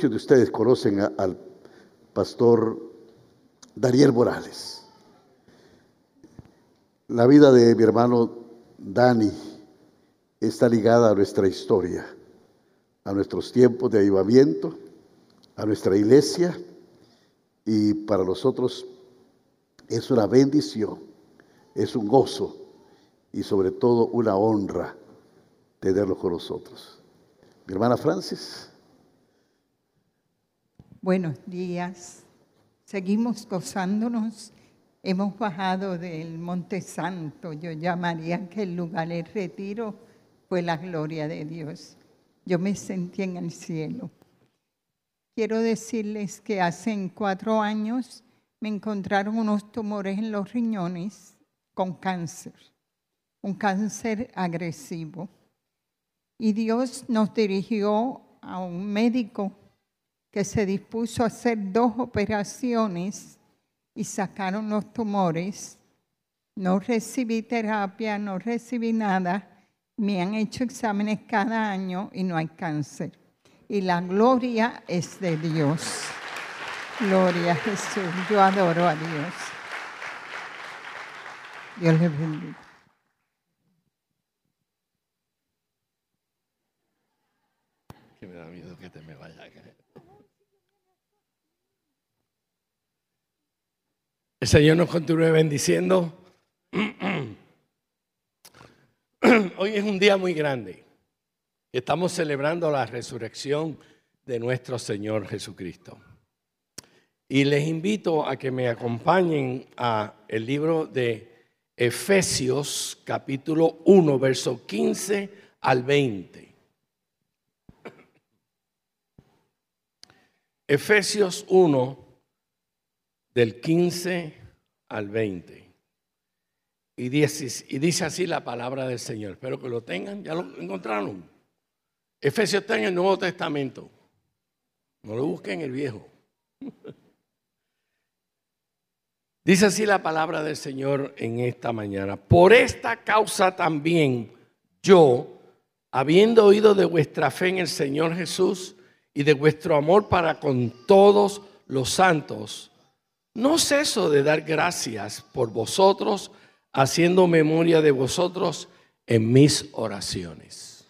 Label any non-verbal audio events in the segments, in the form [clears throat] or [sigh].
Muchos de ustedes conocen al pastor Daniel Morales. La vida de mi hermano Dani está ligada a nuestra historia, a nuestros tiempos de avivamiento, a nuestra iglesia y para nosotros es una bendición, es un gozo y sobre todo una honra tenerlo con nosotros. Mi hermana Francis. Buenos días. Seguimos gozándonos. Hemos bajado del Monte Santo. Yo llamaría que el lugar de retiro fue la gloria de Dios. Yo me sentí en el cielo. Quiero decirles que hace cuatro años me encontraron unos tumores en los riñones con cáncer, un cáncer agresivo. Y Dios nos dirigió a un médico que se dispuso a hacer dos operaciones y sacaron los tumores. No recibí terapia, no recibí nada. Me han hecho exámenes cada año y no hay cáncer. Y la gloria es de Dios. Gloria a Jesús. Yo adoro a Dios. Dios le bendiga. Que me da miedo que te me vaya a caer. El Señor nos continúe bendiciendo. [clears throat] Hoy es un día muy grande. Estamos celebrando la resurrección de nuestro Señor Jesucristo. Y les invito a que me acompañen a el libro de Efesios capítulo 1, verso 15 al 20. Efesios 1, del 15 al 20. Y dice, y dice así la palabra del Señor. Espero que lo tengan. ¿Ya lo encontraron? Efesios está en el Nuevo Testamento. No lo busquen en el Viejo. [laughs] Dice así la palabra del Señor en esta mañana. Por esta causa también yo, habiendo oído de vuestra fe en el Señor Jesús y de vuestro amor para con todos los santos, no ceso de dar gracias por vosotros, haciendo memoria de vosotros en mis oraciones.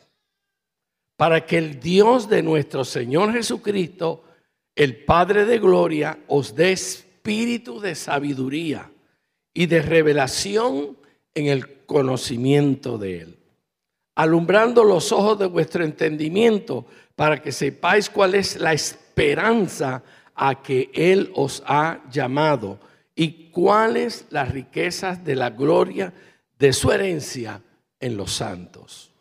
Para que el Dios de nuestro Señor Jesucristo, el Padre de Gloria, os dé espíritu de sabiduría y de revelación en el conocimiento de Él, alumbrando los ojos de vuestro entendimiento para que sepáis cuál es la esperanza a que Él os ha llamado y cuáles las riquezas de la gloria de su herencia en los santos.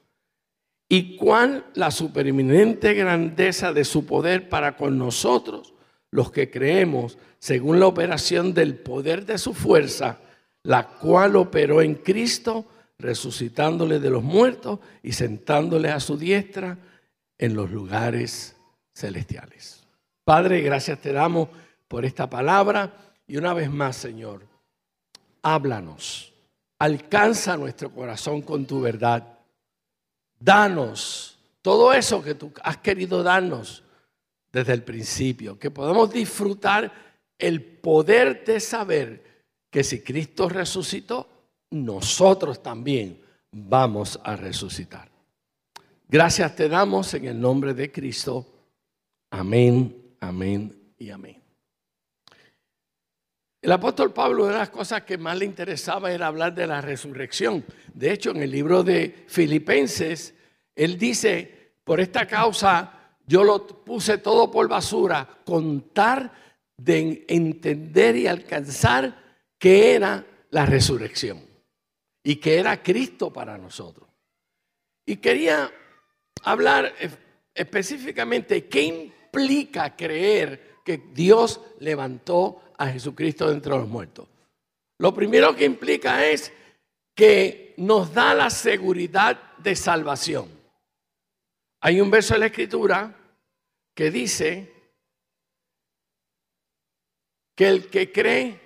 Y cuál la supereminente grandeza de su poder para con nosotros, los que creemos, según la operación del poder de su fuerza, la cual operó en Cristo, resucitándole de los muertos y sentándole a su diestra en los lugares celestiales. Padre, gracias te damos por esta palabra y una vez más, Señor, háblanos, alcanza nuestro corazón con tu verdad, danos todo eso que tú has querido darnos desde el principio, que podamos disfrutar el poder de saber que si Cristo resucitó, nosotros también vamos a resucitar. Gracias te damos en el nombre de Cristo. Amén amén y amén. El apóstol Pablo, una de las cosas que más le interesaba era hablar de la resurrección. De hecho, en el libro de Filipenses, él dice, por esta causa yo lo puse todo por basura, contar de entender y alcanzar que era la resurrección y que era Cristo para nosotros. Y quería hablar específicamente qué implica creer que Dios levantó a Jesucristo de entre los muertos? Lo primero que implica es que nos da la seguridad de salvación. Hay un verso en la escritura que dice que el que cree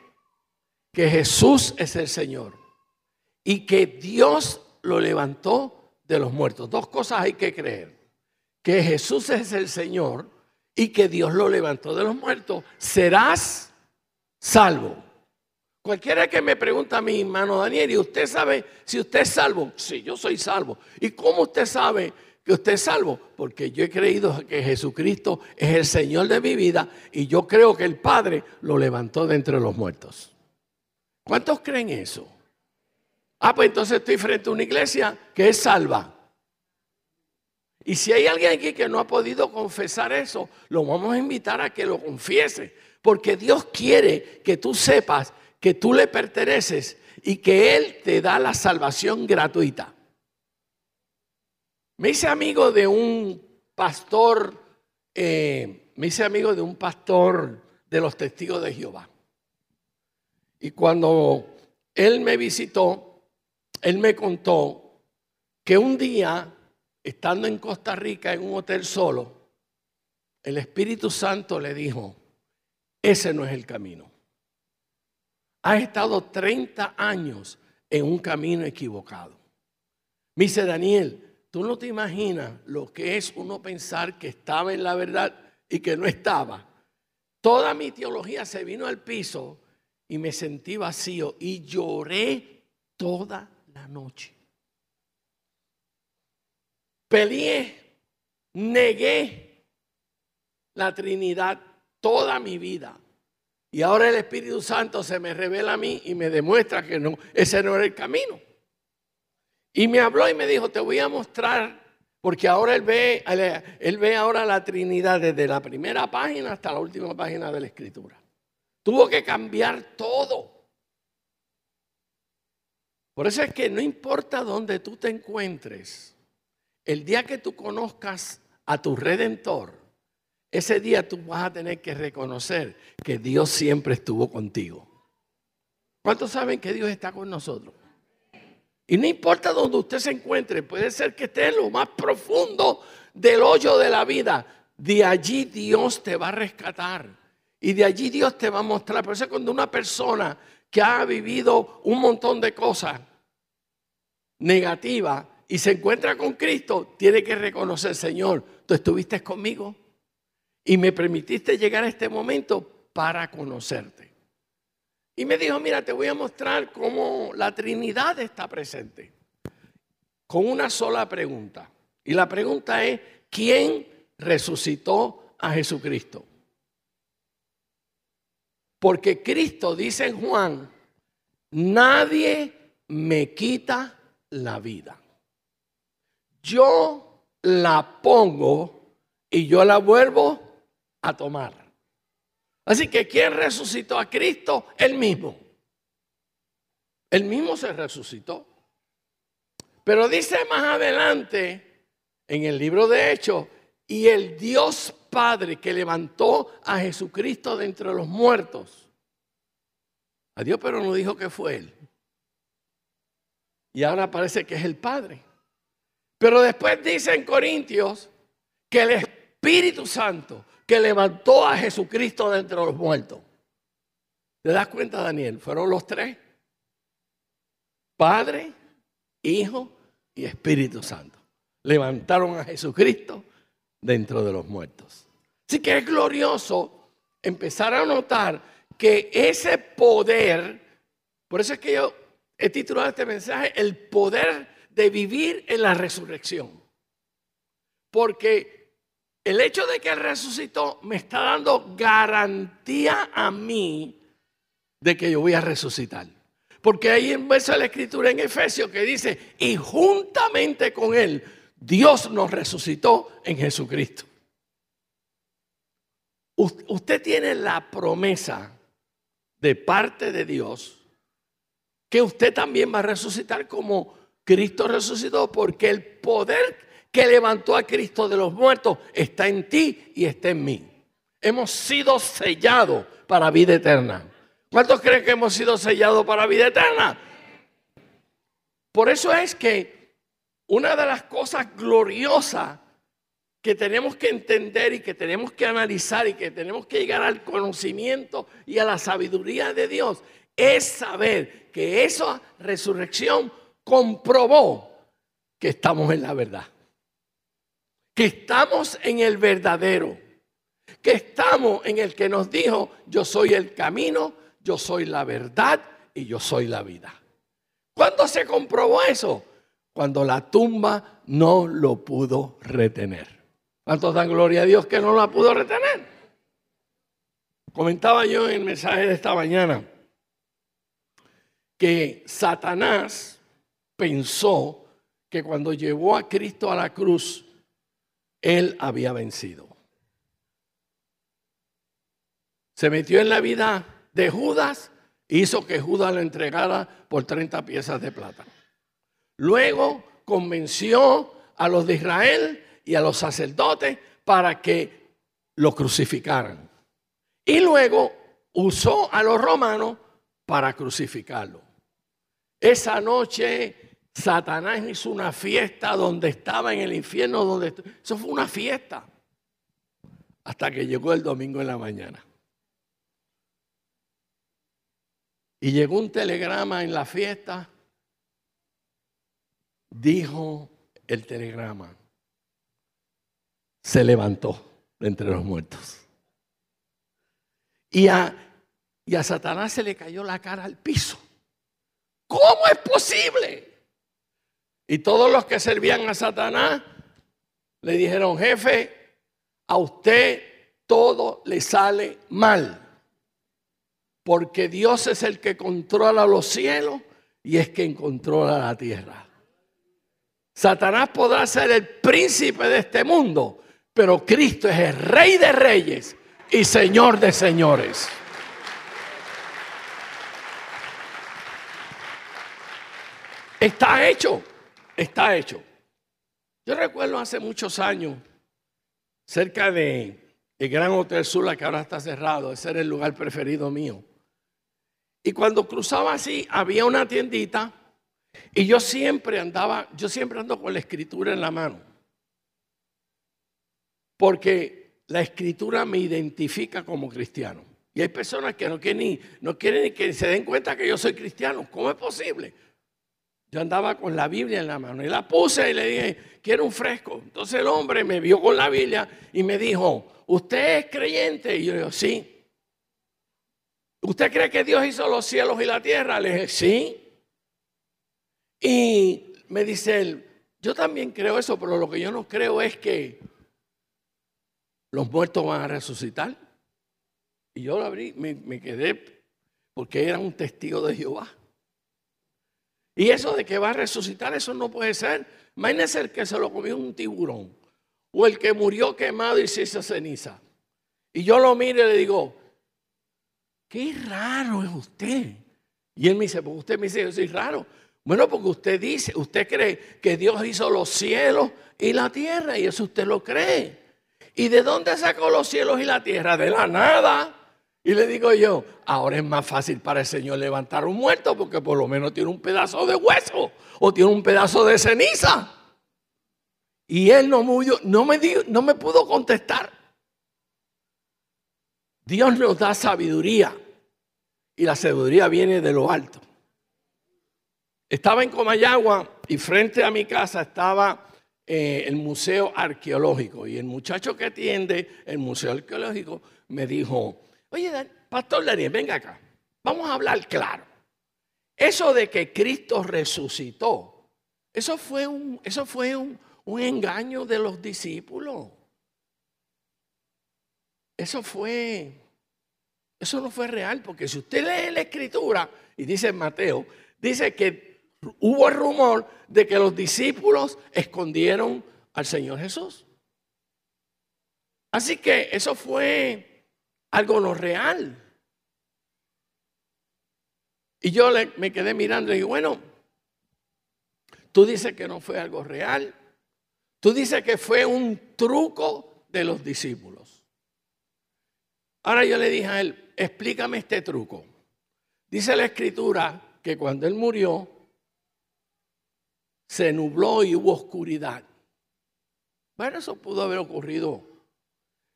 que Jesús es el Señor y que Dios lo levantó de los muertos. Dos cosas hay que creer. Que Jesús es el Señor y que Dios lo levantó de los muertos, serás salvo. Cualquiera que me pregunta a mi hermano Daniel, ¿y usted sabe si usted es salvo? Sí, yo soy salvo. ¿Y cómo usted sabe que usted es salvo? Porque yo he creído que Jesucristo es el Señor de mi vida y yo creo que el Padre lo levantó de entre los muertos. ¿Cuántos creen eso? Ah, pues entonces estoy frente a una iglesia que es salva. Y si hay alguien aquí que no ha podido confesar eso, lo vamos a invitar a que lo confiese. Porque Dios quiere que tú sepas que tú le perteneces y que Él te da la salvación gratuita. Me hice amigo de un pastor, eh, me hice amigo de un pastor de los testigos de Jehová. Y cuando él me visitó, él me contó que un día, estando en Costa Rica en un hotel solo, el Espíritu Santo le dijo, ese no es el camino. Has estado 30 años en un camino equivocado. Me dice Daniel, tú no te imaginas lo que es uno pensar que estaba en la verdad y que no estaba. Toda mi teología se vino al piso y me sentí vacío y lloré toda la noche. Peleé, negué la Trinidad toda mi vida. Y ahora el Espíritu Santo se me revela a mí y me demuestra que no, ese no era el camino. Y me habló y me dijo, te voy a mostrar, porque ahora él ve, él ve ahora la Trinidad desde la primera página hasta la última página de la Escritura. Tuvo que cambiar todo. Por eso es que no importa dónde tú te encuentres, el día que tú conozcas a tu redentor, ese día tú vas a tener que reconocer que Dios siempre estuvo contigo. ¿Cuántos saben que Dios está con nosotros? Y no importa dónde usted se encuentre, puede ser que esté en lo más profundo del hoyo de la vida. De allí Dios te va a rescatar. Y de allí Dios te va a mostrar. Por eso cuando una persona que ha vivido un montón de cosas negativas y se encuentra con Cristo, tiene que reconocer, Señor, tú estuviste conmigo y me permitiste llegar a este momento para conocerte. Y me dijo, mira, te voy a mostrar cómo la Trinidad está presente. Con una sola pregunta. Y la pregunta es, ¿quién resucitó a Jesucristo? Porque Cristo dice en Juan, nadie me quita la vida. Yo la pongo y yo la vuelvo a tomar. Así que ¿quién resucitó a Cristo? Él mismo. Él mismo se resucitó. Pero dice más adelante en el libro de Hechos, y el Dios Padre que levantó a Jesucristo de entre los muertos. A Dios pero no dijo que fue Él. Y ahora parece que es el Padre. Pero después dice en Corintios que el Espíritu Santo que levantó a Jesucristo de entre los muertos. ¿Te das cuenta, Daniel? Fueron los tres. Padre, Hijo y Espíritu Santo. Levantaron a Jesucristo dentro de los muertos. Así que es glorioso empezar a notar que ese poder, por eso es que yo he titulado este mensaje, el poder de vivir en la resurrección. Porque el hecho de que Él resucitó me está dando garantía a mí de que yo voy a resucitar. Porque hay un verso de la Escritura en Efesios que dice, y juntamente con Él, Dios nos resucitó en Jesucristo. Usted tiene la promesa de parte de Dios que usted también va a resucitar como Cristo resucitó, porque el poder que levantó a Cristo de los muertos está en ti y está en mí. Hemos sido sellados para vida eterna. ¿Cuántos creen que hemos sido sellados para vida eterna? Por eso es que una de las cosas gloriosas que tenemos que entender y que tenemos que analizar y que tenemos que llegar al conocimiento y a la sabiduría de Dios es saber que esa resurrección comprobó que estamos en la verdad que estamos en el verdadero, que estamos en el que nos dijo, yo soy el camino, yo soy la verdad y yo soy la vida. ¿Cuándo se comprobó eso? Cuando la tumba no lo pudo retener. ¿Cuántos dan gloria a Dios que no la pudo retener? Comentaba yo en el mensaje de esta mañana que Satanás pensó que cuando llevó a Cristo a la cruz, él había vencido. Se metió en la vida de Judas hizo que Judas lo entregara por 30 piezas de plata. Luego convenció a los de Israel y a los sacerdotes para que lo crucificaran. Y luego usó a los romanos para crucificarlo. Esa noche Satanás hizo una fiesta donde estaba en el infierno, donde eso fue una fiesta. Hasta que llegó el domingo en la mañana. Y llegó un telegrama en la fiesta. Dijo el telegrama. Se levantó entre los muertos. Y a, y a Satanás se le cayó la cara al piso. ¿Cómo es posible? Y todos los que servían a Satanás le dijeron, jefe, a usted todo le sale mal. Porque Dios es el que controla los cielos y es quien controla la tierra. Satanás podrá ser el príncipe de este mundo, pero Cristo es el rey de reyes y Señor de señores. Está hecho, está hecho. Yo recuerdo hace muchos años, cerca de el Gran Hotel Sula, que ahora está cerrado, ese era el lugar preferido mío. Y cuando cruzaba así, había una tiendita y yo siempre andaba, yo siempre ando con la escritura en la mano. Porque la escritura me identifica como cristiano. Y hay personas que no quieren, ni, no quieren ni que se den cuenta que yo soy cristiano. ¿Cómo es posible? Yo andaba con la Biblia en la mano y la puse y le dije, quiero un fresco. Entonces el hombre me vio con la Biblia y me dijo, ¿usted es creyente? Y yo le digo, sí. ¿Usted cree que Dios hizo los cielos y la tierra? Le dije, sí. Y me dice él, yo también creo eso, pero lo que yo no creo es que los muertos van a resucitar. Y yo lo abrí, me, quedé, porque era un testigo de Jehová. Y eso de que va a resucitar, eso no puede ser. Imagínese el que se lo comió un tiburón. O el que murió quemado y se hizo ceniza. Y yo lo miro y le digo, qué raro es usted. Y él me dice, pues usted me dice, yo soy raro. Bueno, porque usted dice, usted cree que Dios hizo los cielos y la tierra, y eso usted lo cree. ¿Y de dónde sacó los cielos y la tierra? De la nada. Y le digo yo, ahora es más fácil para el Señor levantar un muerto porque por lo menos tiene un pedazo de hueso o tiene un pedazo de ceniza. Y él no, no, me, no me pudo contestar. Dios nos da sabiduría y la sabiduría viene de lo alto. Estaba en Comayagua y frente a mi casa estaba eh, el museo arqueológico y el muchacho que atiende el museo arqueológico me dijo, oye, Pastor Daniel, venga acá, vamos a hablar claro. Eso de que Cristo resucitó, eso fue un, eso fue un, un engaño de los discípulos. Eso fue, eso no fue real, porque si usted lee la escritura, y dice en Mateo, dice que hubo el rumor de que los discípulos escondieron al Señor Jesús. Así que eso fue algo no real. Y yo me quedé mirando y dije, bueno, tú dices que no fue algo real. Tú dices que fue un truco de los discípulos. Ahora yo le dije a él, explícame este truco. Dice la escritura que cuando él murió, se nubló y hubo oscuridad. Bueno, eso pudo haber ocurrido.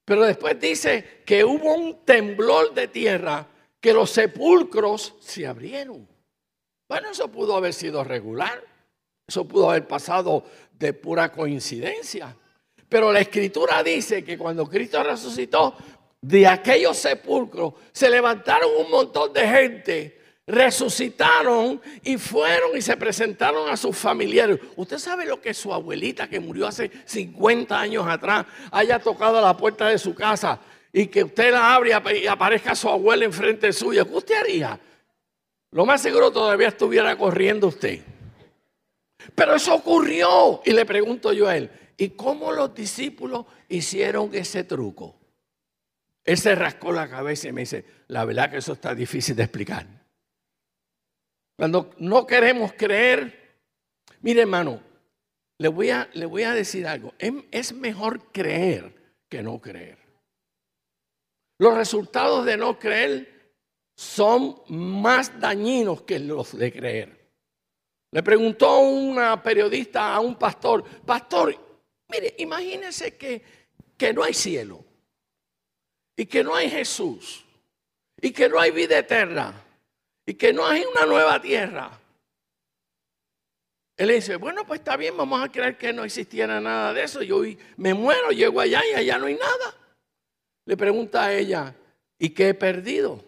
Pero después dice que hubo un temblor de tierra, que los sepulcros se abrieron. Bueno, eso pudo haber sido regular. Eso pudo haber pasado de pura coincidencia. Pero la escritura dice que cuando Cristo resucitó, de aquellos sepulcros se levantaron un montón de gente, resucitaron y fueron y se presentaron a sus familiares. Usted sabe lo que su abuelita que murió hace 50 años atrás haya tocado la puerta de su casa y que usted la abre y aparezca su abuela enfrente suya. ¿Qué usted haría? Lo más seguro todavía estuviera corriendo usted. Pero eso ocurrió. Y le pregunto yo a él, ¿y cómo los discípulos hicieron ese truco? Él se rascó la cabeza y me dice, la verdad que eso está difícil de explicar. Cuando no queremos creer, mire hermano, le voy a, le voy a decir algo, es mejor creer que no creer. Los resultados de no creer son más dañinos que los de creer. Le preguntó una periodista a un pastor, pastor, mire, imagínese que, que no hay cielo y que no hay Jesús y que no hay vida eterna y que no hay una nueva tierra. Él dice, bueno, pues está bien, vamos a creer que no existiera nada de eso. Yo me muero, llego allá y allá no hay nada. Le pregunta a ella, ¿y qué he perdido?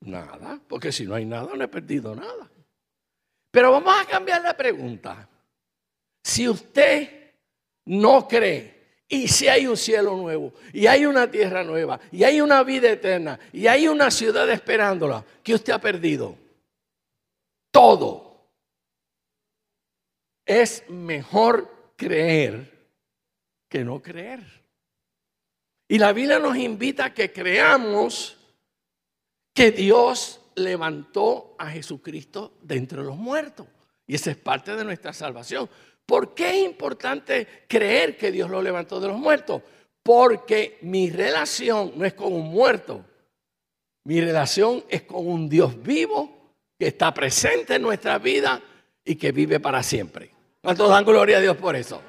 Nada, porque si no hay nada, no he perdido nada. Pero vamos a cambiar la pregunta. Si usted no cree y si hay un cielo nuevo, y hay una tierra nueva, y hay una vida eterna, y hay una ciudad esperándola, que usted ha perdido? Todo. Es mejor creer que no creer. Y la Biblia nos invita a que creamos que Dios levantó a Jesucristo de entre los muertos. Y esa es parte de nuestra salvación. ¿Por qué es importante creer que Dios lo levantó de los muertos? Porque mi relación no es con un muerto, mi relación es con un Dios vivo que está presente en nuestra vida y que vive para siempre. ¿Cuántos dan gloria a Dios por eso?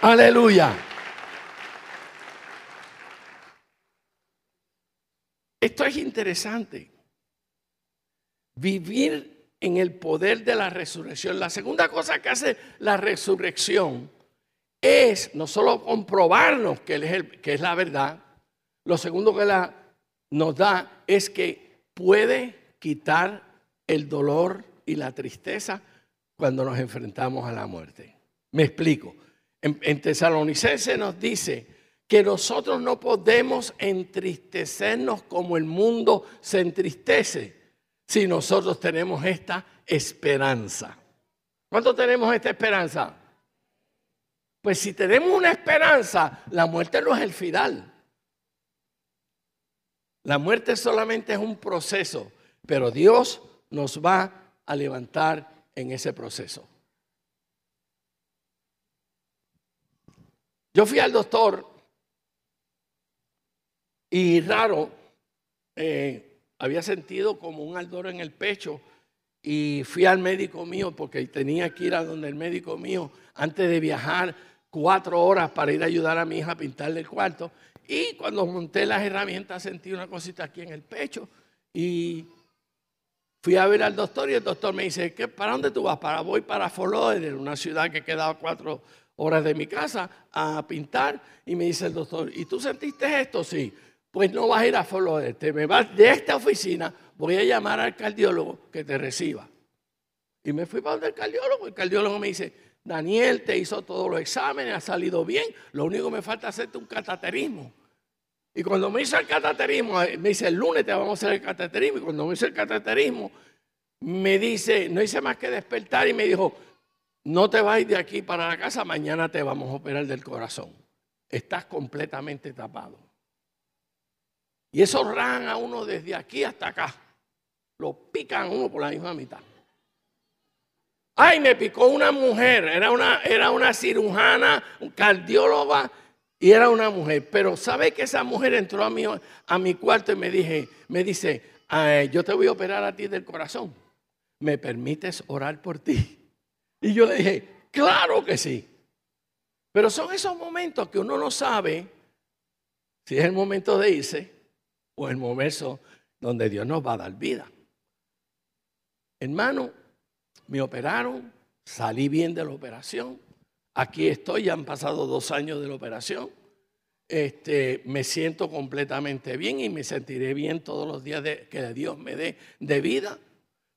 Aleluya. Esto es interesante. Vivir en el poder de la resurrección. La segunda cosa que hace la resurrección es no solo comprobarnos que, es, que es la verdad, lo segundo que la, nos da es que puede quitar el dolor y la tristeza cuando nos enfrentamos a la muerte. Me explico. En, en Tesalonicense nos dice que nosotros no podemos entristecernos como el mundo se entristece si nosotros tenemos esta esperanza. ¿Cuánto tenemos esta esperanza? Pues si tenemos una esperanza, la muerte no es el final. La muerte solamente es un proceso, pero Dios nos va a levantar en ese proceso. Yo fui al doctor y raro, eh, había sentido como un ardor en el pecho y fui al médico mío porque tenía que ir a donde el médico mío antes de viajar cuatro horas para ir a ayudar a mi hija a pintarle el cuarto. Y cuando monté las herramientas sentí una cosita aquí en el pecho y fui a ver al doctor y el doctor me dice, ¿qué, ¿para dónde tú vas? Para, voy para en una ciudad que quedaba cuatro horas de mi casa, a pintar. Y me dice el doctor, ¿y tú sentiste esto? Sí pues no vas a ir a Florida, te me vas de esta oficina, voy a llamar al cardiólogo que te reciba. Y me fui para donde el cardiólogo, el cardiólogo me dice, Daniel te hizo todos los exámenes, ha salido bien, lo único que me falta es hacerte un cataterismo. Y cuando me hizo el cataterismo, eh, me dice, el lunes te vamos a hacer el cataterismo, y cuando me hizo el cataterismo, me dice, no hice más que despertar y me dijo, no te vayas de aquí para la casa, mañana te vamos a operar del corazón. Estás completamente tapado. Y eso ran a uno desde aquí hasta acá. Lo pican a uno por la misma mitad. Ay, me picó una mujer, era una, era una cirujana, un cardióloga y era una mujer. Pero sabe que esa mujer entró a mi, a mi cuarto y me, dije, me dice, yo te voy a operar a ti del corazón. ¿Me permites orar por ti? Y yo le dije, claro que sí. Pero son esos momentos que uno no sabe si es el momento de irse o el momento donde Dios nos va a dar vida. Hermano, me operaron, salí bien de la operación. Aquí estoy, ya han pasado dos años de la operación. Este, me siento completamente bien y me sentiré bien todos los días que Dios me dé de vida,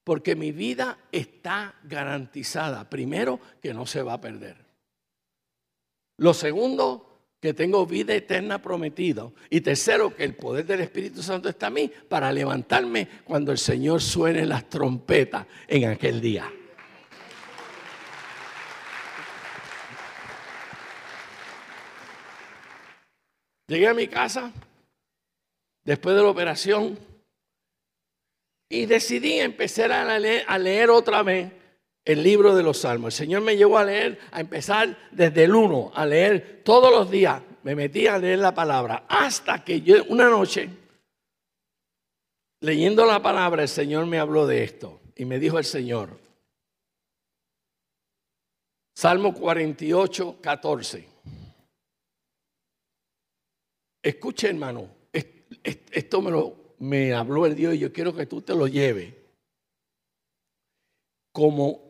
porque mi vida está garantizada. Primero, que no se va a perder. Lo segundo, que tengo vida eterna prometida. Y tercero, que el poder del Espíritu Santo está a mí para levantarme cuando el Señor suene las trompetas en aquel día. Llegué a mi casa después de la operación y decidí empezar a leer, a leer otra vez el libro de los salmos. El Señor me llevó a leer, a empezar desde el 1, a leer todos los días. Me metí a leer la palabra hasta que yo, una noche, leyendo la palabra, el Señor me habló de esto y me dijo el Señor, Salmo 48, 14. Escuche hermano, esto me, lo, me habló el Dios y yo quiero que tú te lo lleves como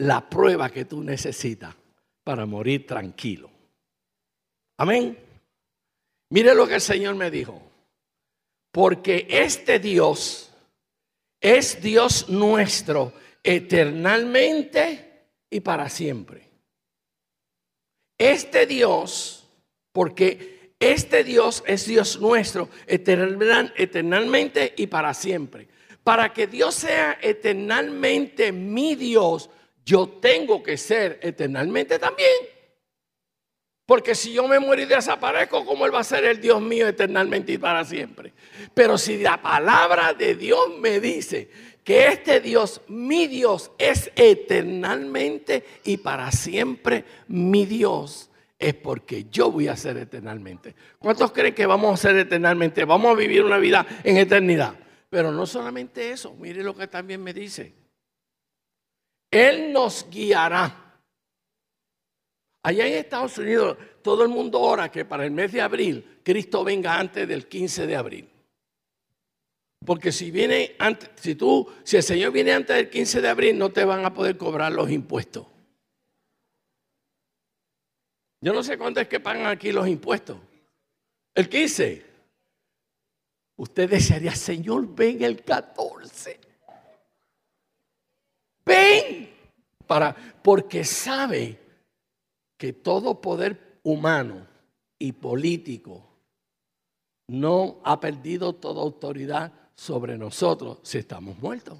la prueba que tú necesitas para morir tranquilo. Amén. Mire lo que el Señor me dijo. Porque este Dios es Dios nuestro eternalmente y para siempre. Este Dios, porque este Dios es Dios nuestro eternalmente y para siempre. Para que Dios sea eternalmente mi Dios, yo tengo que ser eternalmente también. Porque si yo me muero y desaparezco, ¿cómo Él va a ser el Dios mío eternalmente y para siempre? Pero si la palabra de Dios me dice que este Dios, mi Dios, es eternalmente y para siempre mi Dios, es porque yo voy a ser eternalmente. ¿Cuántos creen que vamos a ser eternalmente? Vamos a vivir una vida en eternidad. Pero no solamente eso, mire lo que también me dice. Él nos guiará. Allá en Estados Unidos todo el mundo ora que para el mes de abril Cristo venga antes del 15 de abril. Porque si viene antes, si tú, si el Señor viene antes del 15 de abril, no te van a poder cobrar los impuestos. Yo no sé cuánto es que pagan aquí los impuestos. El 15. Usted desearía, Señor, ven el 14 ven, para, porque sabe que todo poder humano y político no ha perdido toda autoridad sobre nosotros si estamos muertos.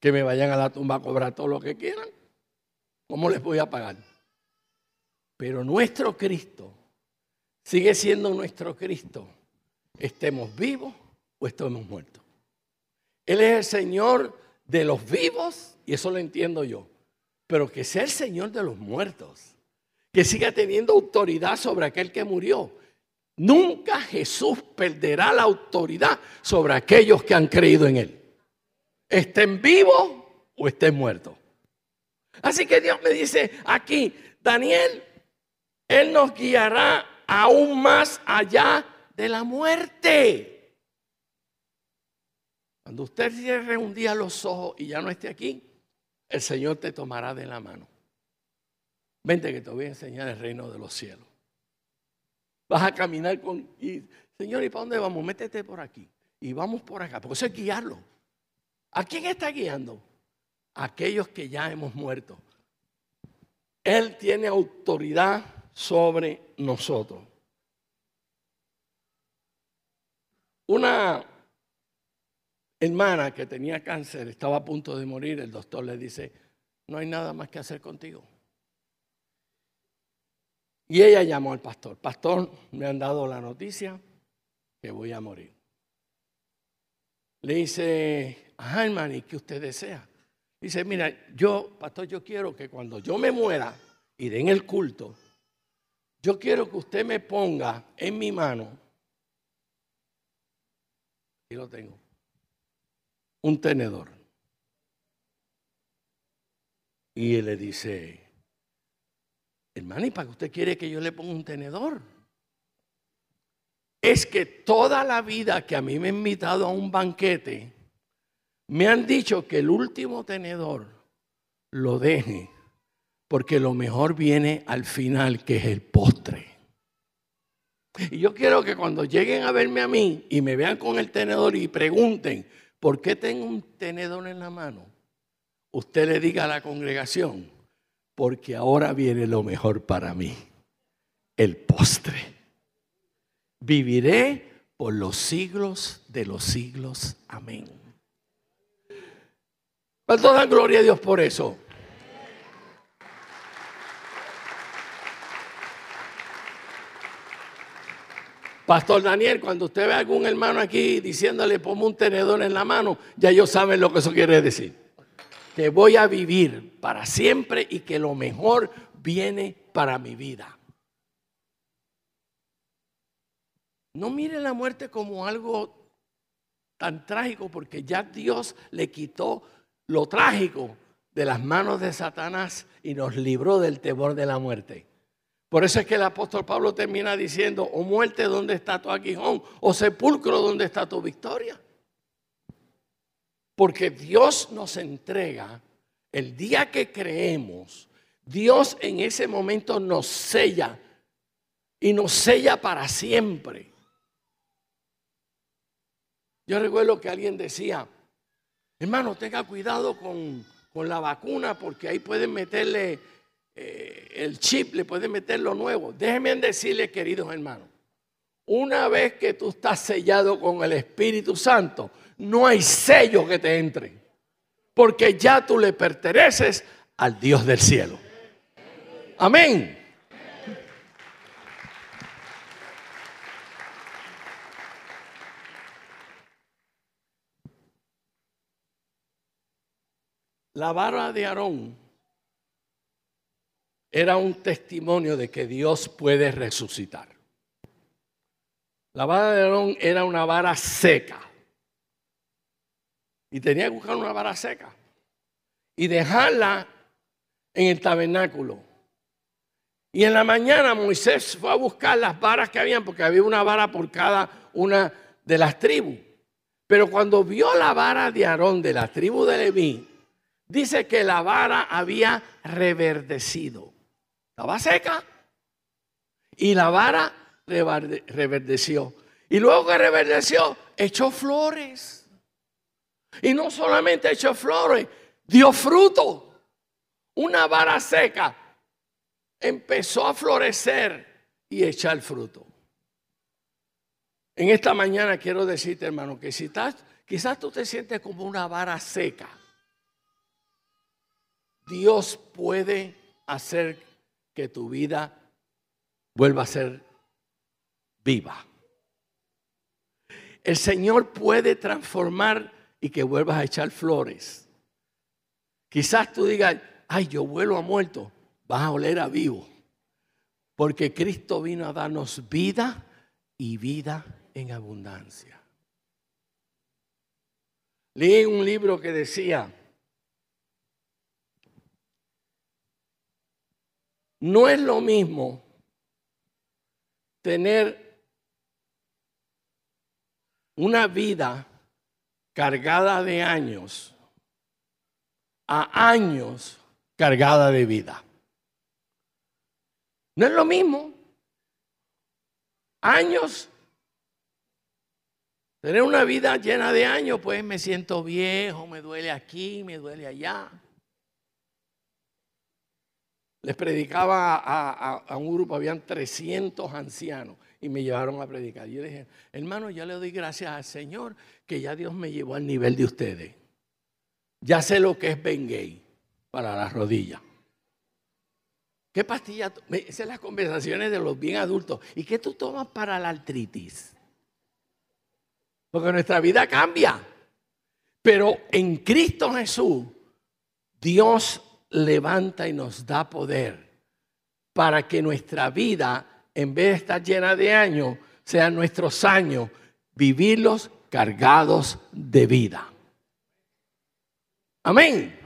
Que me vayan a la tumba a cobrar todo lo que quieran. ¿Cómo les voy a pagar? Pero nuestro Cristo sigue siendo nuestro Cristo. Estemos vivos o estemos muertos. Él es el Señor de los vivos, y eso lo entiendo yo, pero que sea el Señor de los muertos, que siga teniendo autoridad sobre aquel que murió. Nunca Jesús perderá la autoridad sobre aquellos que han creído en Él. Estén vivos o estén muertos. Así que Dios me dice aquí, Daniel, Él nos guiará aún más allá de la muerte. Cuando usted cierre un día los ojos y ya no esté aquí, el Señor te tomará de la mano. Vente que te voy a enseñar el reino de los cielos. Vas a caminar con... Y, Señor, ¿y para dónde vamos? Métete por aquí. Y vamos por acá. Porque eso es guiarlo. ¿A quién está guiando? A aquellos que ya hemos muerto. Él tiene autoridad sobre nosotros. Una hermana que tenía cáncer, estaba a punto de morir, el doctor le dice, no hay nada más que hacer contigo. Y ella llamó al pastor, pastor, me han dado la noticia que voy a morir. Le dice, ajá hermano, ¿y qué usted desea? Dice, mira, yo, pastor, yo quiero que cuando yo me muera y den el culto, yo quiero que usted me ponga en mi mano, y lo tengo, un tenedor. Y él le dice, hermano, ¿y para qué usted quiere que yo le ponga un tenedor? Es que toda la vida que a mí me han invitado a un banquete, me han dicho que el último tenedor lo deje, porque lo mejor viene al final, que es el postre. Y yo quiero que cuando lleguen a verme a mí y me vean con el tenedor y pregunten, ¿por qué tengo un tenedor en la mano? Usted le diga a la congregación, porque ahora viene lo mejor para mí, el postre. Viviré por los siglos de los siglos. Amén. ¿Cuánto dan gloria a Dios por eso? Pastor Daniel, cuando usted ve a algún hermano aquí diciéndole ponme un tenedor en la mano, ya ellos saben lo que eso quiere decir. Que voy a vivir para siempre y que lo mejor viene para mi vida. No mire la muerte como algo tan trágico porque ya Dios le quitó lo trágico de las manos de Satanás y nos libró del temor de la muerte. Por eso es que el apóstol Pablo termina diciendo, o muerte, ¿dónde está tu aguijón? O sepulcro, ¿dónde está tu victoria? Porque Dios nos entrega, el día que creemos, Dios en ese momento nos sella y nos sella para siempre. Yo recuerdo que alguien decía, hermano, tenga cuidado con, con la vacuna porque ahí pueden meterle eh, el chip, le puede meter lo nuevo. Déjenme decirle, queridos hermanos, una vez que tú estás sellado con el Espíritu Santo, no hay sello que te entre, porque ya tú le perteneces al Dios del cielo. Amén. La vara de Aarón era un testimonio de que Dios puede resucitar. La vara de Aarón era una vara seca. Y tenía que buscar una vara seca. Y dejarla en el tabernáculo. Y en la mañana Moisés fue a buscar las varas que habían, porque había una vara por cada una de las tribus. Pero cuando vio la vara de Aarón de la tribu de Leví, dice que la vara había reverdecido. Estaba seca. Y la vara reverdeció. Y luego que reverdeció, echó flores. Y no solamente echó flores, dio fruto. Una vara seca empezó a florecer y echar fruto. En esta mañana quiero decirte, hermano, que si quizás tú te sientes como una vara seca. Dios puede hacer que tu vida vuelva a ser viva. El Señor puede transformar y que vuelvas a echar flores. Quizás tú digas, ay, yo vuelo a muerto, vas a oler a vivo. Porque Cristo vino a darnos vida y vida en abundancia. Leí un libro que decía, No es lo mismo tener una vida cargada de años a años cargada de vida. No es lo mismo. Años. Tener una vida llena de años, pues me siento viejo, me duele aquí, me duele allá les predicaba a, un grupo, habían 300 ancianos y me llevaron a predicar. Yo dije, hermano, ya le doy gracias al Señor que ya Dios me llevó al nivel de ustedes. Ya sé lo que es Bengay para las rodillas. ¿Qué pastilla? Esas son las conversaciones de los bien adultos. ¿Y qué tú tomas para la artritis? Porque nuestra vida cambia. Pero en Cristo Jesús, Dios levanta y nos da poder para que nuestra vida, en vez de estar llena de años, sean nuestros años, vivirlos cargados de vida. Amén.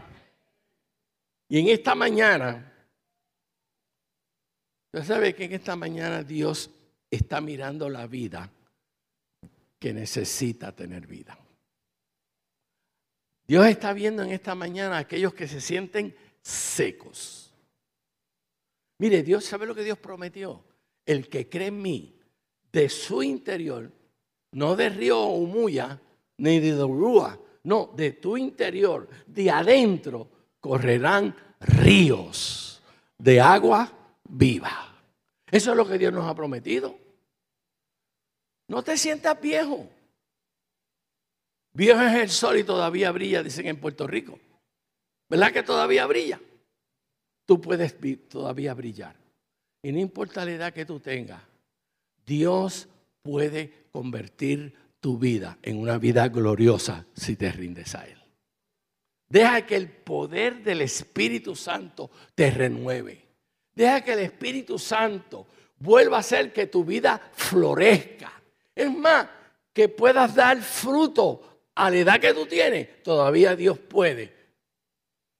Y en esta mañana, usted sabe que en esta mañana Dios está mirando la vida que necesita tener vida. Dios está viendo en esta mañana a aquellos que se sienten secos. Mire, Dios sabe lo que Dios prometió. El que cree en mí, de su interior, no de río Umuya, ni de Rúa, no, de tu interior, de adentro, correrán ríos de agua viva. Eso es lo que Dios nos ha prometido. No te sientas viejo. Viejo es el sol y todavía brilla, dicen en Puerto Rico. ¿Verdad que todavía brilla? Tú puedes todavía brillar. Y no importa la edad que tú tengas, Dios puede convertir tu vida en una vida gloriosa si te rindes a Él. Deja que el poder del Espíritu Santo te renueve. Deja que el Espíritu Santo vuelva a hacer que tu vida florezca. Es más, que puedas dar fruto a la edad que tú tienes. Todavía Dios puede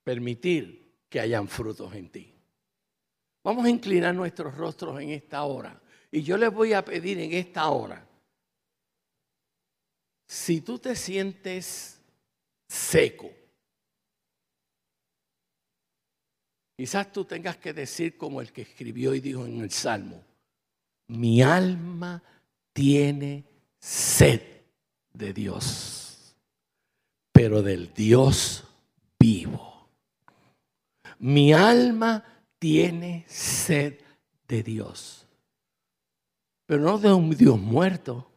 permitir que hayan frutos en ti. Vamos a inclinar nuestros rostros en esta hora. Y yo les voy a pedir en esta hora, si tú te sientes seco, quizás tú tengas que decir como el que escribió y dijo en el Salmo, mi alma tiene sed de Dios, pero del Dios vivo. Mi alma tiene sed de Dios pero no de un Dios muerto,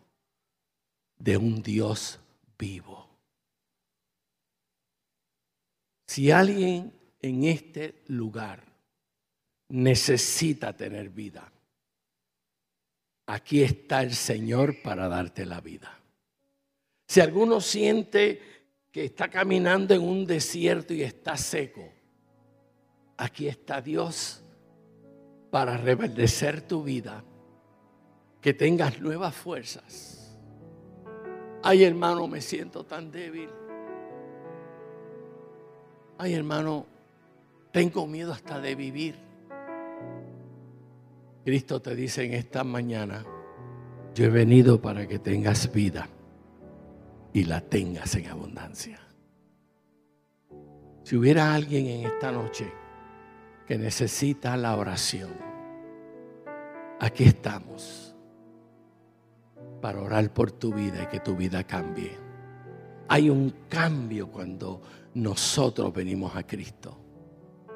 de un Dios vivo. Si alguien en este lugar necesita tener vida, aquí está el Señor para darte la vida. Si alguno siente que está caminando en un desierto y está seco, aquí está Dios para reverdecer tu vida que tengas nuevas fuerzas. Ay, hermano, me siento tan débil. Ay, hermano, tengo miedo hasta de vivir. Cristo te dice en esta mañana, yo he venido para que tengas vida y la tengas en abundancia. Si hubiera alguien en esta noche que necesita la oración, aquí estamos para orar por tu vida y que tu vida cambie. Hay un cambio cuando nosotros venimos a Cristo.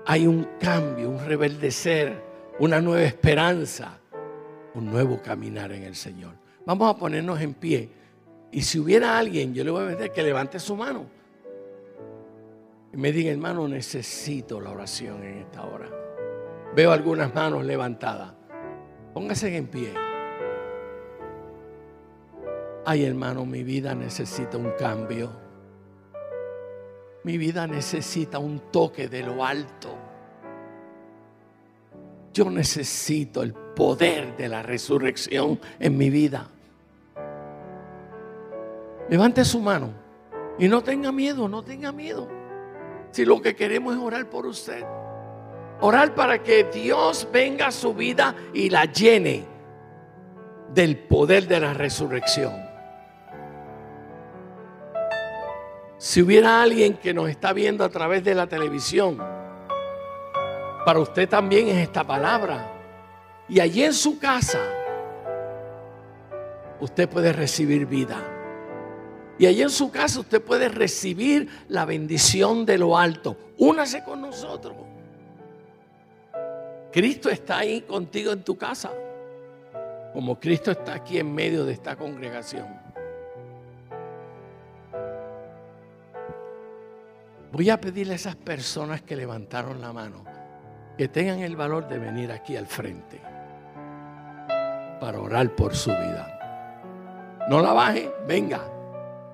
Hay un cambio, un rebeldecer, una nueva esperanza, un nuevo caminar en el Señor. Vamos a ponernos en pie. Y si hubiera alguien, yo le voy a pedir que levante su mano. Y me diga, hermano, necesito la oración en esta hora. Veo algunas manos levantadas. Póngase en pie. Ay hermano, mi vida necesita un cambio. Mi vida necesita un toque de lo alto. Yo necesito el poder de la resurrección en mi vida. Levante su mano y no tenga miedo, no tenga miedo. Si lo que queremos es orar por usted. Orar para que Dios venga a su vida y la llene del poder de la resurrección. Si hubiera alguien que nos está viendo a través de la televisión, para usted también es esta palabra. Y allí en su casa, usted puede recibir vida. Y allí en su casa usted puede recibir la bendición de lo alto. Únase con nosotros. Cristo está ahí contigo en tu casa, como Cristo está aquí en medio de esta congregación. Voy a pedirle a esas personas que levantaron la mano que tengan el valor de venir aquí al frente para orar por su vida. No la baje, venga.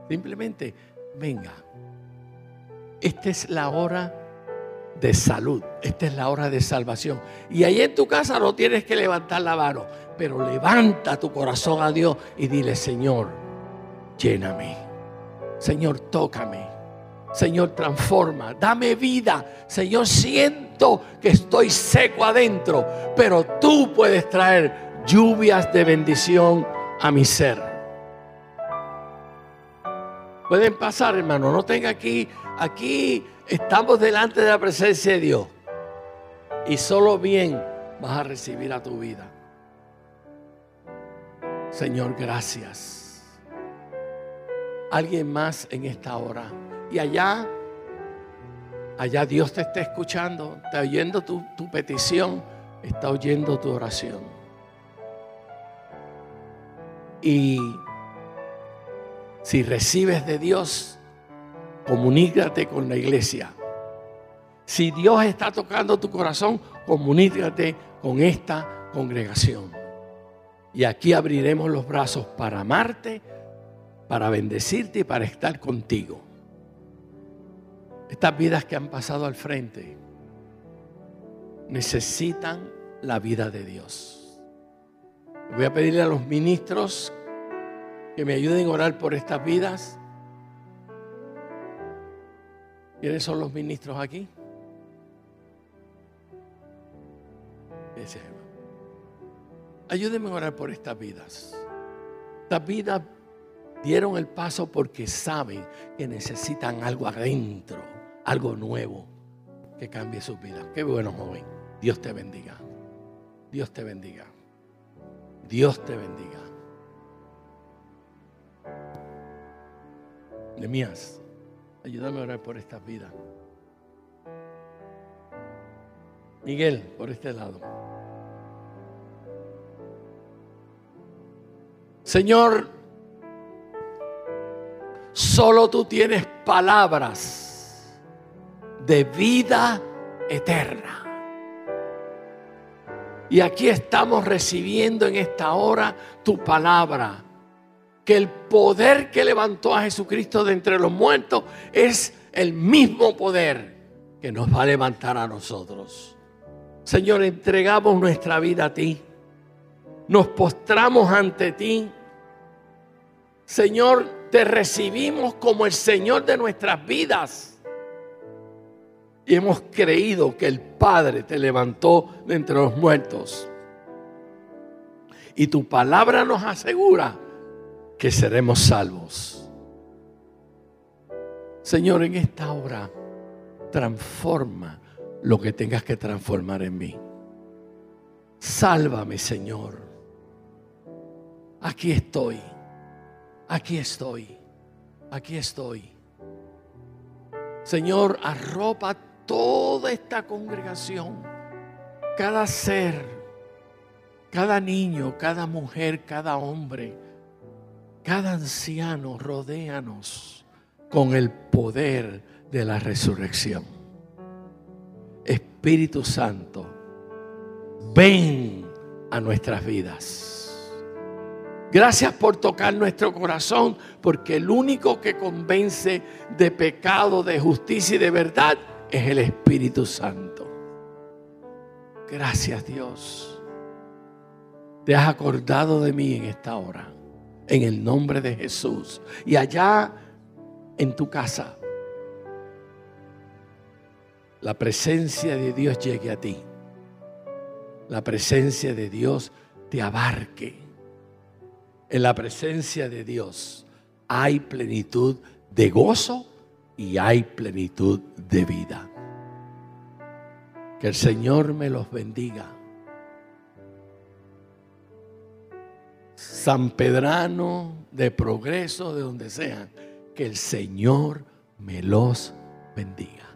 Simplemente venga. Esta es la hora de salud. Esta es la hora de salvación. Y ahí en tu casa no tienes que levantar la mano, pero levanta tu corazón a Dios y dile, Señor, lléname. Señor, tócame. Señor, transforma, dame vida. Señor, siento que estoy seco adentro, pero tú puedes traer lluvias de bendición a mi ser. Pueden pasar, hermano, no tenga aquí, aquí estamos delante de la presencia de Dios. Y solo bien vas a recibir a tu vida. Señor, gracias. Alguien más en esta hora. Y allá, allá Dios te está escuchando, está oyendo tu, tu petición, está oyendo tu oración. Y si recibes de Dios, comunícate con la iglesia. Si Dios está tocando tu corazón, comunícate con esta congregación. Y aquí abriremos los brazos para amarte, para bendecirte y para estar contigo. Estas vidas que han pasado al frente necesitan la vida de Dios. Voy a pedirle a los ministros que me ayuden a orar por estas vidas. ¿Quiénes son los ministros aquí? Ayúdenme a orar por estas vidas. Estas vidas dieron el paso porque saben que necesitan algo adentro, algo nuevo que cambie sus vidas. Qué bueno, joven. Dios te bendiga. Dios te bendiga. Dios te bendiga. Nemías, ayúdame a orar por estas vidas. Miguel, por este lado. Señor, solo tú tienes palabras de vida eterna. Y aquí estamos recibiendo en esta hora tu palabra que el poder que levantó a Jesucristo de entre los muertos es el mismo poder que nos va a levantar a nosotros. Señor, entregamos nuestra vida a ti. Nos postramos ante ti. Señor, te recibimos como el Señor de nuestras vidas. Y hemos creído que el Padre te levantó de entre los muertos. Y tu palabra nos asegura que seremos salvos. Señor, en esta hora, transforma lo que tengas que transformar en mí. Sálvame, Señor. Aquí estoy. Aquí estoy. Aquí estoy. Señor, arropa toda esta congregación, cada ser, cada niño, cada mujer, cada hombre cada anciano, rodéanos con el poder de la resurrección. Espíritu Santo, ven a nuestras vidas. Gracias por tocar nuestro corazón, porque el único que convence de pecado, de justicia y de verdad es el Espíritu Santo. Gracias Dios. Te has acordado de mí en esta hora en el nombre de Jesús. Y allá en tu casa, la presencia de Dios llegue a ti. La presencia de Dios te abarque. En la presencia de Dios hay plenitud de gozo y hay plenitud de vida. Que el Señor me los bendiga San Pedrano, de progreso, de donde sean. Que el Señor me los bendiga.